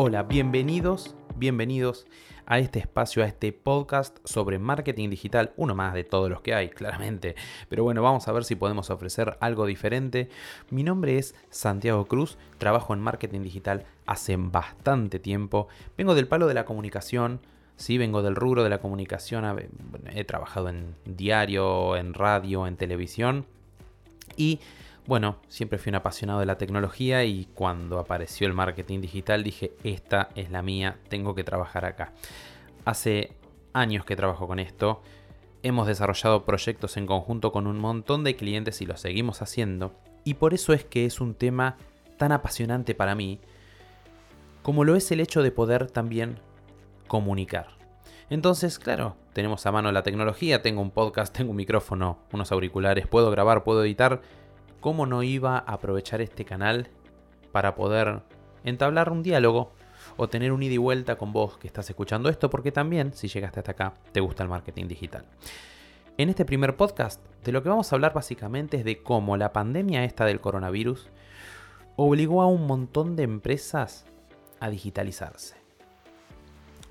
Hola, bienvenidos, bienvenidos a este espacio, a este podcast sobre marketing digital, uno más de todos los que hay, claramente. Pero bueno, vamos a ver si podemos ofrecer algo diferente. Mi nombre es Santiago Cruz, trabajo en marketing digital hace bastante tiempo. Vengo del palo de la comunicación, sí, vengo del rubro de la comunicación, he trabajado en diario, en radio, en televisión y bueno, siempre fui un apasionado de la tecnología y cuando apareció el marketing digital dije, esta es la mía, tengo que trabajar acá. Hace años que trabajo con esto, hemos desarrollado proyectos en conjunto con un montón de clientes y lo seguimos haciendo, y por eso es que es un tema tan apasionante para mí, como lo es el hecho de poder también comunicar. Entonces, claro, tenemos a mano la tecnología, tengo un podcast, tengo un micrófono, unos auriculares, puedo grabar, puedo editar, ¿cómo no iba a aprovechar este canal para poder entablar un diálogo o tener un ida y vuelta con vos que estás escuchando esto? Porque también, si llegaste hasta acá, te gusta el marketing digital. En este primer podcast, de lo que vamos a hablar básicamente es de cómo la pandemia esta del coronavirus obligó a un montón de empresas a digitalizarse.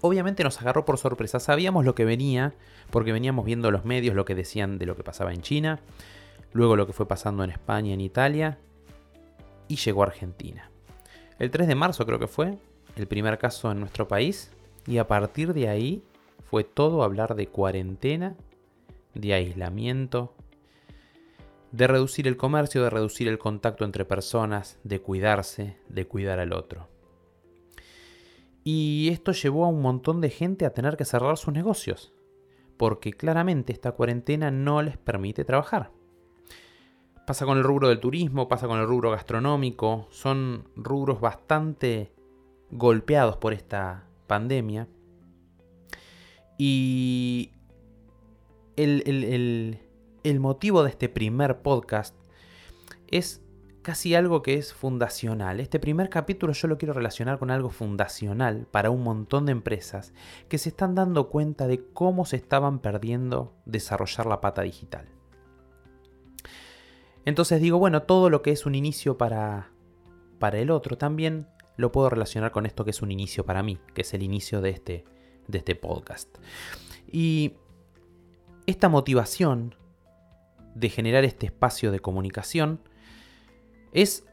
Obviamente nos agarró por sorpresa, sabíamos lo que venía, porque veníamos viendo los medios lo que decían de lo que pasaba en China, luego lo que fue pasando en España, en Italia, y llegó a Argentina. El 3 de marzo creo que fue el primer caso en nuestro país, y a partir de ahí fue todo hablar de cuarentena, de aislamiento, de reducir el comercio, de reducir el contacto entre personas, de cuidarse, de cuidar al otro. Y esto llevó a un montón de gente a tener que cerrar sus negocios, porque claramente esta cuarentena no les permite trabajar. Pasa con el rubro del turismo, pasa con el rubro gastronómico, son rubros bastante golpeados por esta pandemia. Y el, motivo de este primer podcast es casi algo que es fundacional. Este primer capítulo yo lo quiero relacionar con algo fundacional para un montón de empresas que se están dando cuenta de cómo se estaban perdiendo desarrollar la pata digital. Entonces digo, bueno, todo lo que es un inicio para, para el otro también lo puedo relacionar con esto que es un inicio para mí, que es el inicio de este, de este podcast. Y esta motivación de generar este espacio de comunicación es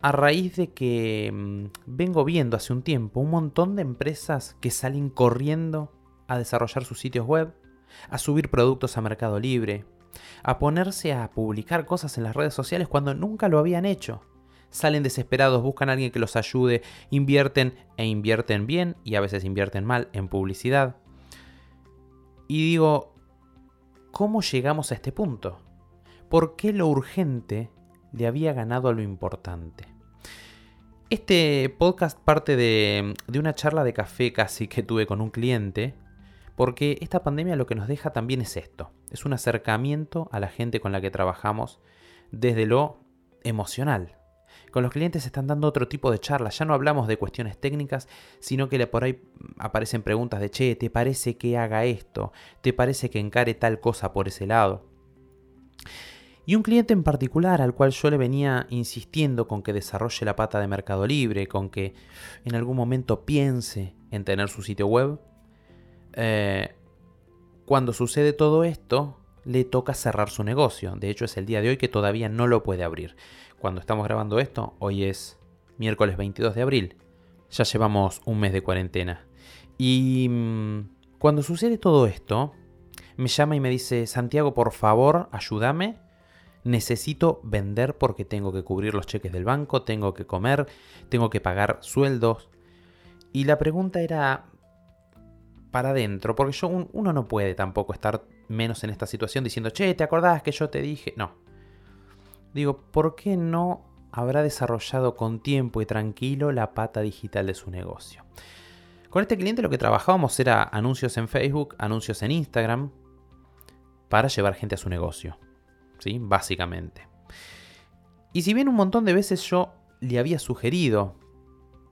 a raíz de que mm, vengo viendo hace un tiempo un montón de empresas que salen corriendo a desarrollar sus sitios web, a subir productos a Mercado Libre, a ponerse a publicar cosas en las redes sociales cuando nunca lo habían hecho. Salen desesperados, buscan a alguien que los ayude, invierten e invierten bien y a veces invierten mal en publicidad. Y digo, ¿cómo llegamos a este punto? ¿Por qué lo urgente le había ganado a lo importante? Este podcast parte de, de, una charla de café casi que tuve con un cliente porque esta pandemia lo que nos deja también es esto, es un acercamiento a la gente con la que trabajamos desde lo emocional. Con los clientes se están dando otro tipo de charlas, ya no hablamos de cuestiones técnicas, sino que por ahí aparecen preguntas de, che, ¿te parece que haga esto? ¿Te parece que encare tal cosa por ese lado? Y un cliente en particular al cual yo le venía insistiendo con que desarrolle la pata de Mercado Libre, con que en algún momento piense en tener su sitio web, eh, cuando sucede todo esto, le toca cerrar su negocio. De hecho, es el día de hoy que todavía no lo puede abrir. Cuando estamos grabando esto, hoy es miércoles 22 de abril. Ya llevamos un mes de cuarentena. Y mm, cuando sucede todo esto, me llama y me dice, Santiago, por favor, ayúdame. Necesito vender porque tengo que cubrir los cheques del banco, tengo que comer, tengo que pagar sueldos. Y la pregunta era, para adentro, porque yo, uno no puede tampoco estar menos en esta situación diciendo, che, ¿te acordás que yo te dije? No. Digo, ¿por qué no habrá desarrollado con tiempo y tranquilo la pata digital de su negocio? Con este cliente lo que trabajábamos era anuncios en Facebook, anuncios en Instagram, para llevar gente a su negocio. ¿Sí? Básicamente. Y si bien un montón de veces yo le había sugerido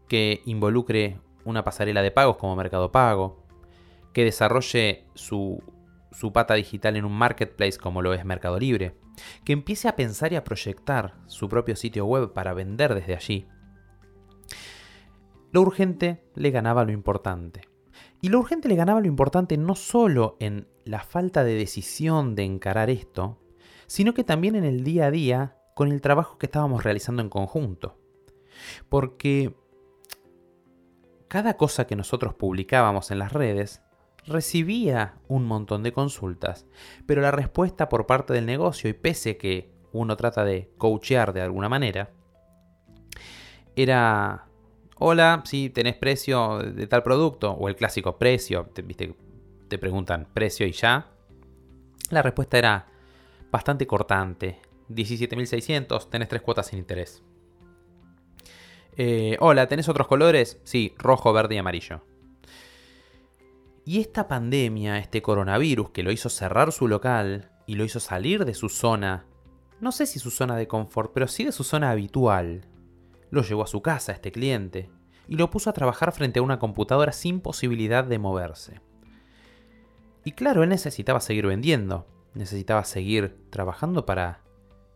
que involucre una pasarela de pagos como Mercado Pago, que desarrolle su, pata digital en un marketplace como lo es Mercado Libre, que empiece a pensar y a proyectar su propio sitio web para vender desde allí. lo urgente le ganaba lo importante. Y lo urgente le ganaba lo importante no solo en la falta de decisión de encarar esto, sino que también en el día a día con el trabajo que estábamos realizando en conjunto. Porque cada cosa que nosotros publicábamos en las redes recibía un montón de consultas, pero la respuesta por parte del negocio, y pese que uno trata de coachear de alguna manera, era, hola, si tenés precio de tal producto, o el clásico precio, te, te preguntan precio y ya. La respuesta era bastante cortante, 17.600, tenés tres cuotas sin interés. Eh, hola, ¿tenés otros colores? Sí, rojo, verde y amarillo. Y esta pandemia, este coronavirus que lo hizo cerrar su local y lo hizo salir de su zona, no sé si su zona de confort, pero sí de su zona habitual, lo llevó a su casa este cliente y lo puso a trabajar frente a una computadora sin posibilidad de moverse. Y claro, él necesitaba seguir vendiendo, necesitaba seguir trabajando para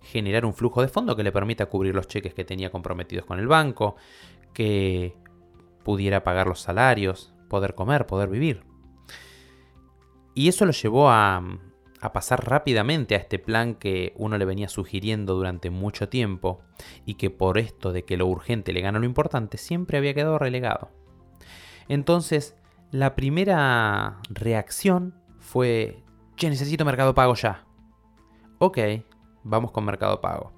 generar un flujo de fondo que le permita cubrir los cheques que tenía comprometidos con el banco, que pudiera pagar los salarios, poder comer, poder vivir. Y eso lo llevó a, pasar rápidamente a este plan que uno le venía sugiriendo durante mucho tiempo y que por esto de que lo urgente le gana lo importante siempre había quedado relegado. Entonces, la primera reacción fue, che, necesito Mercado Pago ya. Ok, vamos con Mercado Pago.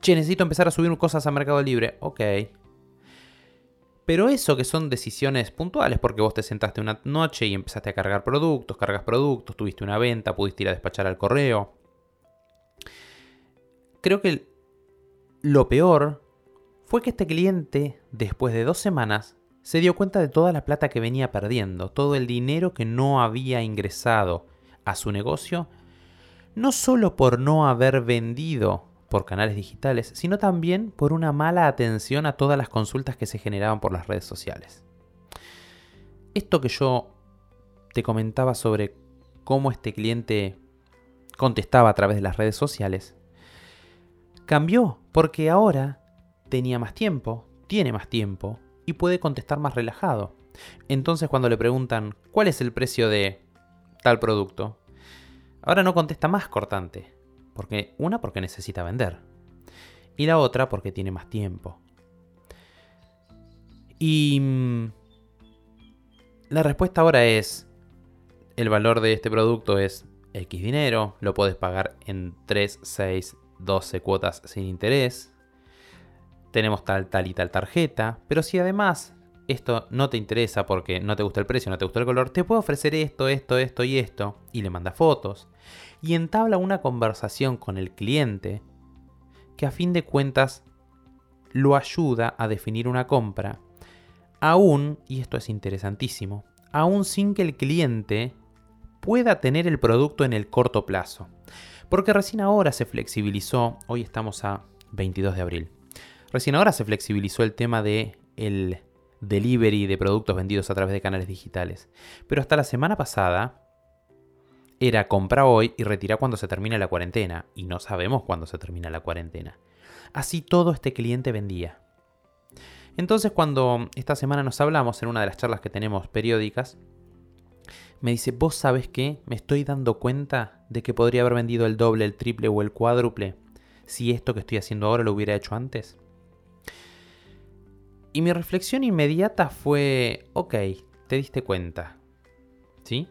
Che, necesito empezar a subir cosas a Mercado Libre. Ok. Pero eso que son decisiones puntuales, porque vos te sentaste una noche y empezaste a cargar productos, cargas productos, tuviste una venta, pudiste ir a despachar al correo. Creo que lo peor fue que este cliente, después de dos semanas, se dio cuenta de toda la plata que venía perdiendo, todo el dinero que no había ingresado a su negocio no solo por no haber vendido por canales digitales, sino también por una mala atención a todas las consultas que se generaban por las redes sociales. Esto que yo te comentaba sobre cómo este cliente contestaba a través de las redes sociales, cambió porque ahora tenía más tiempo, tiene más tiempo y puede contestar más relajado. Entonces cuando le preguntan cuál es el precio de tal producto, Ahora no contesta más cortante. Porque una porque necesita vender. Y la otra porque tiene más tiempo. Y mm, la respuesta ahora es, el valor de este producto es X dinero, lo puedes pagar en 3, 6, 12 cuotas sin interés. Tenemos tal, tal y tal tarjeta. Pero si además esto no te interesa porque no te gusta el precio, no te gusta el color, te puedo ofrecer esto, esto, esto y esto. Y le manda fotos. Y entabla una conversación con el cliente que a fin de cuentas lo ayuda a definir una compra. Aún, y esto es interesantísimo, aún sin que el cliente pueda tener el producto en el corto plazo. Porque recién ahora se flexibilizó, hoy estamos a 22 de abril, recién ahora se flexibilizó el tema de el delivery de productos vendidos a través de canales digitales. Pero hasta la semana pasada era compra hoy y retira cuando se termine la cuarentena. Y no sabemos cuándo se termina la cuarentena. Así todo este cliente vendía. Entonces cuando esta semana nos hablamos en una de las charlas que tenemos periódicas, me dice, vos sabes qué, me estoy dando cuenta de que podría haber vendido el doble, el triple o el cuádruple si esto que estoy haciendo ahora lo hubiera hecho antes. Y mi reflexión inmediata fue, ok, te diste cuenta. ¿Sí?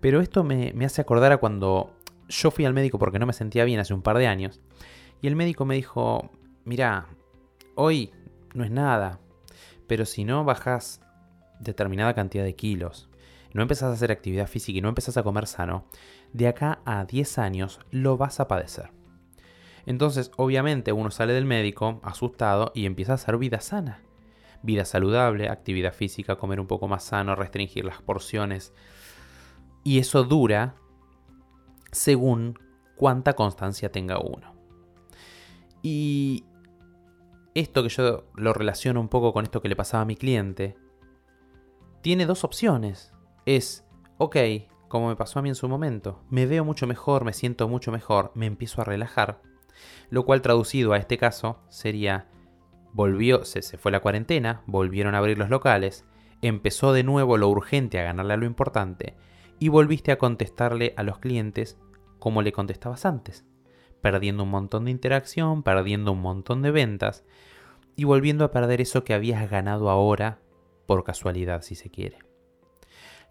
Pero esto me, hace acordar a cuando yo fui al médico porque no me sentía bien hace un par de años. Y el médico me dijo, mira, hoy no es nada, pero si no bajas determinada cantidad de kilos, no empezás a hacer actividad física y no empezás a comer sano, de acá a 10 años lo vas a padecer. Entonces, obviamente, uno sale del médico asustado y empieza a hacer vida sana vida saludable, actividad física, comer un poco más sano, restringir las porciones. Y eso dura según cuánta constancia tenga uno. Y esto que yo lo relaciono un poco con esto que le pasaba a mi cliente, tiene dos opciones. Es, ok, como me pasó a mí en su momento, me veo mucho mejor, me siento mucho mejor, me empiezo a relajar. Lo cual traducido a este caso sería, volvió, se, se fue la cuarentena, volvieron a abrir los locales, empezó de nuevo lo urgente a ganarle a lo importante y volviste a contestarle a los clientes como le contestabas antes, perdiendo un montón de interacción, perdiendo un montón de ventas y volviendo a perder eso que habías ganado ahora por casualidad, si se quiere.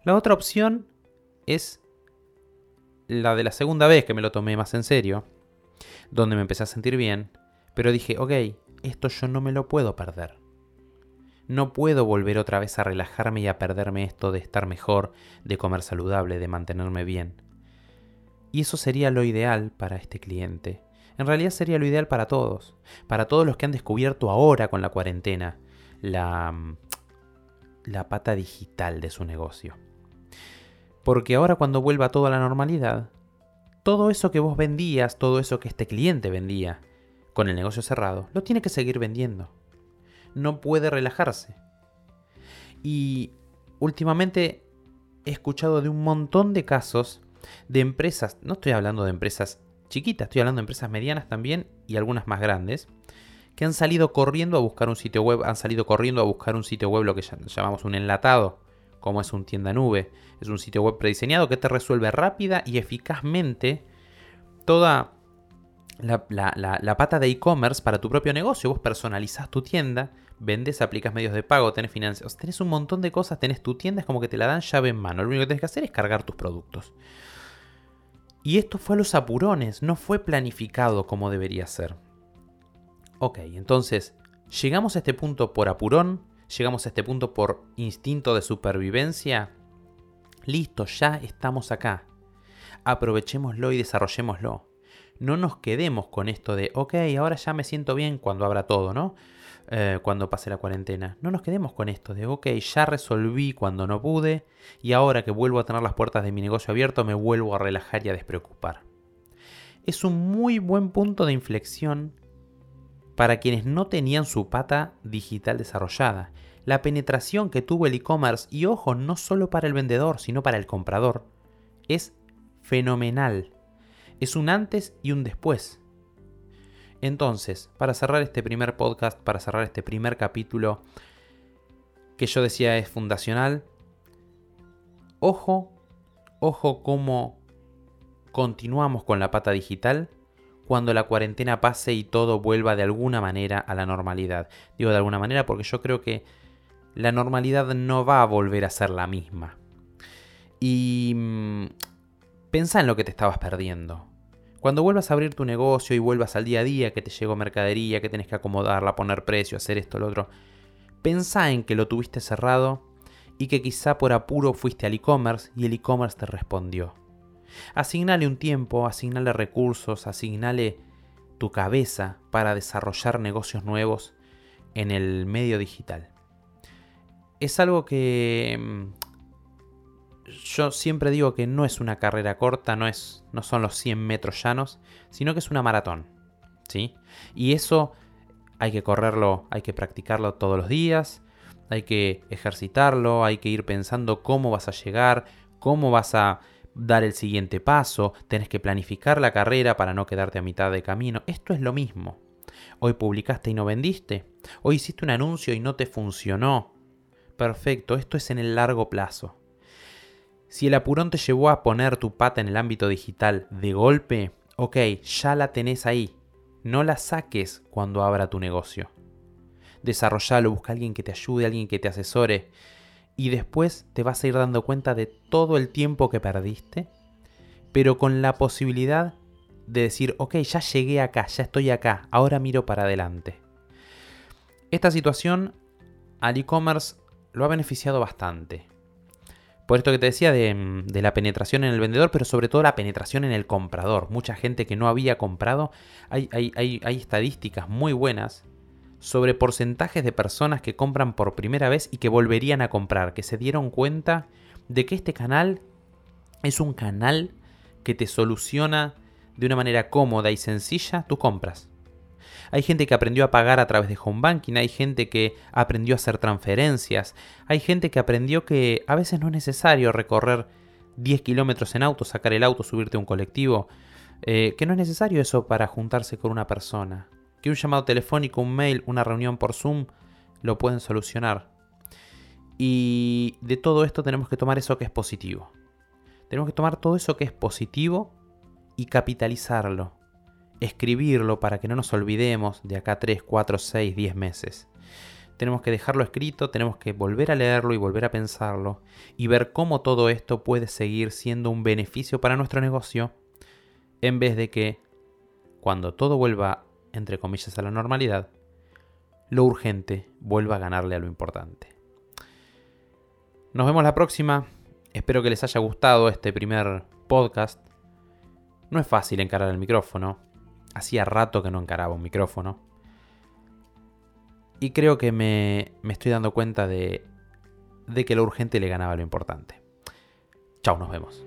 La otra opción es la de la segunda vez que me lo tomé más en serio, donde me empecé a sentir bien, pero dije, ok, esto yo no me lo puedo perder. No puedo volver otra vez a relajarme y a perderme esto de estar mejor, de comer saludable, de mantenerme bien. Y eso sería lo ideal para este cliente. En realidad sería lo ideal para todos, para todos los que han descubierto ahora con la cuarentena la, mm, la pata digital de su negocio. Porque ahora cuando vuelva todo a la normalidad, todo eso que vos vendías, todo eso que este cliente vendía con el negocio cerrado, lo tiene que seguir vendiendo no puede relajarse. Y últimamente he escuchado de un montón de casos de empresas, no estoy hablando de empresas chiquitas, estoy hablando de empresas medianas también y algunas más grandes, que han salido corriendo a buscar un sitio web, han salido corriendo a buscar un sitio web, lo que llamamos un enlatado, como es un tienda nube. Es un sitio web prediseñado que te resuelve rápida y eficazmente toda la, pata de e-commerce para tu propio negocio. Vos personalizás tu tienda, vendes, aplicas medios de pago, tenés financiación, tenés un montón de cosas, tenés tu tienda, es como que te la dan llave en mano. Lo único que tenés que hacer es cargar tus productos. Y esto fue a los apurones, no fue planificado como debería ser. Ok, entonces, llegamos a este punto por apurón, llegamos a este punto por instinto de supervivencia. Listo, ya estamos acá. Aprovechémoslo y desarrollémoslo no nos quedemos con esto de, ok, ahora ya me siento bien cuando abra todo, ¿no? Eh, cuando pase la cuarentena. No nos quedemos con esto de, ok, ya resolví cuando no pude y ahora que vuelvo a tener las puertas de mi negocio abierto me vuelvo a relajar y a despreocupar. Es un muy buen punto de inflexión para quienes no tenían su pata digital desarrollada. La penetración que tuvo el e-commerce, y ojo, no solo para el vendedor, sino para el comprador, es fenomenal es un antes y un después. Entonces, para cerrar este primer podcast, para cerrar este primer capítulo, que yo decía es fundacional, ojo, ojo cómo continuamos con la pata digital cuando la cuarentena pase y todo vuelva de alguna manera a la normalidad. Digo de alguna manera porque yo creo que la normalidad no va a volver a ser la misma. Y mm, Pensa en lo que te estabas perdiendo. Cuando vuelvas a abrir tu negocio y vuelvas al día a día, que te llegó mercadería, que tenés que acomodarla, poner precio, hacer esto, lo otro, pensá en que lo tuviste cerrado y que quizá por apuro fuiste al e-commerce y el e-commerce te respondió. Asignale un tiempo, asignale recursos, asignale tu cabeza para desarrollar negocios nuevos en el medio digital. Es algo que mm, yo siempre digo que no es una carrera corta, no, es, no son los 100 metros llanos, sino que es una maratón. ¿sí? Y eso hay que correrlo, hay que practicarlo todos los días, hay que ejercitarlo, hay que ir pensando cómo vas a llegar, cómo vas a dar el siguiente paso, tenés que planificar la carrera para no quedarte a mitad de camino. Esto es lo mismo. Hoy publicaste y no vendiste. Hoy hiciste un anuncio y no te funcionó. Perfecto, esto es en el largo plazo. Si el apurón te llevó a poner tu pata en el ámbito digital de golpe, ok, ya la tenés ahí. No la saques cuando abra tu negocio. Desarrollalo, busca a alguien que te ayude, alguien que te asesore. Y después te vas a ir dando cuenta de todo el tiempo que perdiste, pero con la posibilidad de decir, ok, ya llegué acá, ya estoy acá, ahora miro para adelante. Esta situación al e-commerce lo ha beneficiado bastante. Por esto que te decía mm, de, la penetración en el vendedor, pero sobre todo la penetración en el comprador. Mucha gente que no había comprado. Hay, hay, estadísticas muy buenas sobre porcentajes de personas que compran por primera vez y que volverían a comprar, que se dieron cuenta de que este canal es un canal que te soluciona de una manera cómoda y sencilla tus compras. Hay gente que aprendió a pagar a través de home banking, hay gente que aprendió a hacer transferencias, hay gente que aprendió que a veces no es necesario recorrer 10 kilómetros en auto, sacar el auto, subirte a un colectivo, eh, que no es necesario eso para juntarse con una persona. que un llamado telefónico, un mail, una reunión por Zoom lo pueden solucionar. Y de todo esto tenemos que tomar eso que es positivo. Tenemos que tomar todo eso que es positivo y capitalizarlo. Escribirlo para que no nos olvidemos de acá 3, 4, 6, 10 meses. Tenemos que dejarlo escrito, tenemos que volver a leerlo y volver a pensarlo y ver cómo todo esto puede seguir siendo un beneficio para nuestro negocio en vez de que cuando todo vuelva, entre comillas, a la normalidad, lo urgente vuelva a ganarle a lo importante. Nos vemos la próxima. Espero que les haya gustado este primer podcast. No es fácil encarar el micrófono. Hacía rato que no encaraba un micrófono. Y creo que me, me estoy dando cuenta de, de que lo urgente le ganaba lo importante. Chao, nos vemos.